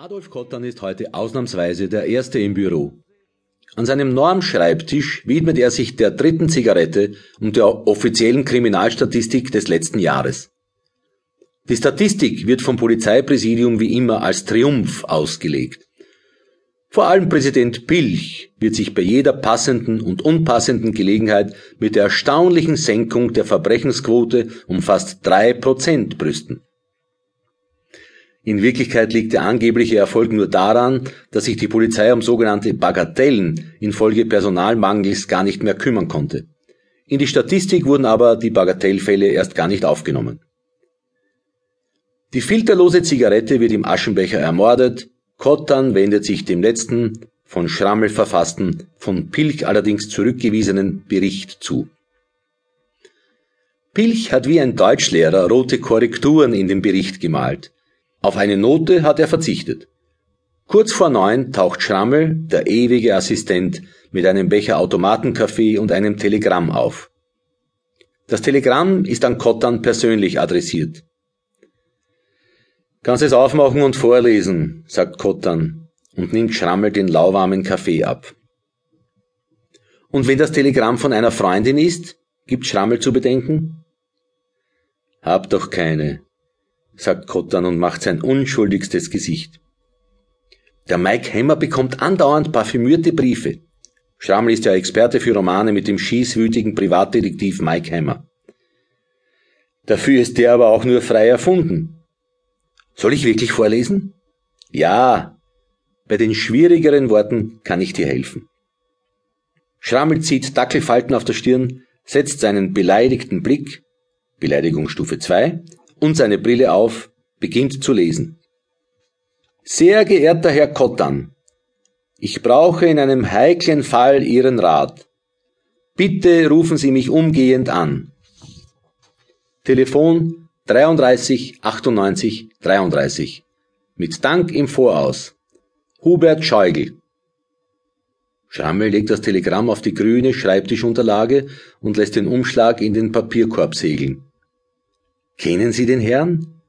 Adolf Kottan ist heute ausnahmsweise der Erste im Büro. An seinem Normschreibtisch widmet er sich der dritten Zigarette und der offiziellen Kriminalstatistik des letzten Jahres. Die Statistik wird vom Polizeipräsidium wie immer als Triumph ausgelegt. Vor allem Präsident Pilch wird sich bei jeder passenden und unpassenden Gelegenheit mit der erstaunlichen Senkung der Verbrechensquote um fast drei Prozent brüsten. In Wirklichkeit liegt der angebliche Erfolg nur daran, dass sich die Polizei um sogenannte Bagatellen infolge Personalmangels gar nicht mehr kümmern konnte. In die Statistik wurden aber die Bagatellfälle erst gar nicht aufgenommen. Die filterlose Zigarette wird im Aschenbecher ermordet, Kottan wendet sich dem letzten, von Schrammel verfassten, von Pilch allerdings zurückgewiesenen Bericht zu. Pilch hat wie ein Deutschlehrer rote Korrekturen in den Bericht gemalt. Auf eine Note hat er verzichtet. Kurz vor neun taucht Schrammel, der ewige Assistent, mit einem Becher Automatenkaffee und einem Telegramm auf. Das Telegramm ist an Kottan persönlich adressiert. Kannst es aufmachen und vorlesen, sagt Kottan und nimmt Schrammel den lauwarmen Kaffee ab. Und wenn das Telegramm von einer Freundin ist, gibt Schrammel zu bedenken? Hab doch keine, sagt Kottan und macht sein unschuldigstes Gesicht. Der Mike Hammer bekommt andauernd parfümierte Briefe. Schrammel ist ja Experte für Romane mit dem schießwütigen Privatdetektiv Mike Hammer. Dafür ist der aber auch nur frei erfunden. Soll ich wirklich vorlesen? Ja, bei den schwierigeren Worten kann ich dir helfen. Schrammel zieht Dackelfalten auf der Stirn, setzt seinen beleidigten Blick, Beleidigungsstufe 2, und seine Brille auf, beginnt zu lesen. Sehr geehrter Herr Kottan, ich brauche in einem heiklen Fall Ihren Rat. Bitte rufen Sie mich umgehend an. Telefon 33 98 33. Mit Dank im Voraus. Hubert Scheugel. Schrammel legt das Telegramm auf die grüne Schreibtischunterlage und lässt den Umschlag in den Papierkorb segeln. Kennen Sie den Herrn?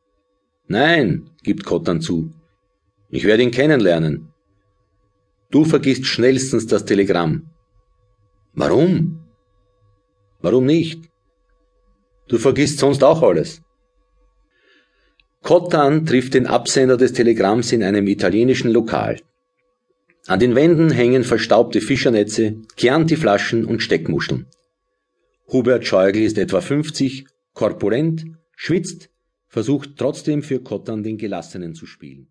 Nein, gibt Kottan zu. Ich werde ihn kennenlernen. Du vergisst schnellstens das Telegramm. Warum? Warum nicht? Du vergisst sonst auch alles. Kottan trifft den Absender des Telegramms in einem italienischen Lokal. An den Wänden hängen verstaubte Fischernetze, Chianti-Flaschen und Steckmuscheln. Hubert Scheugel ist etwa 50, korpulent schwitzt, versucht trotzdem für Kottan den Gelassenen zu spielen.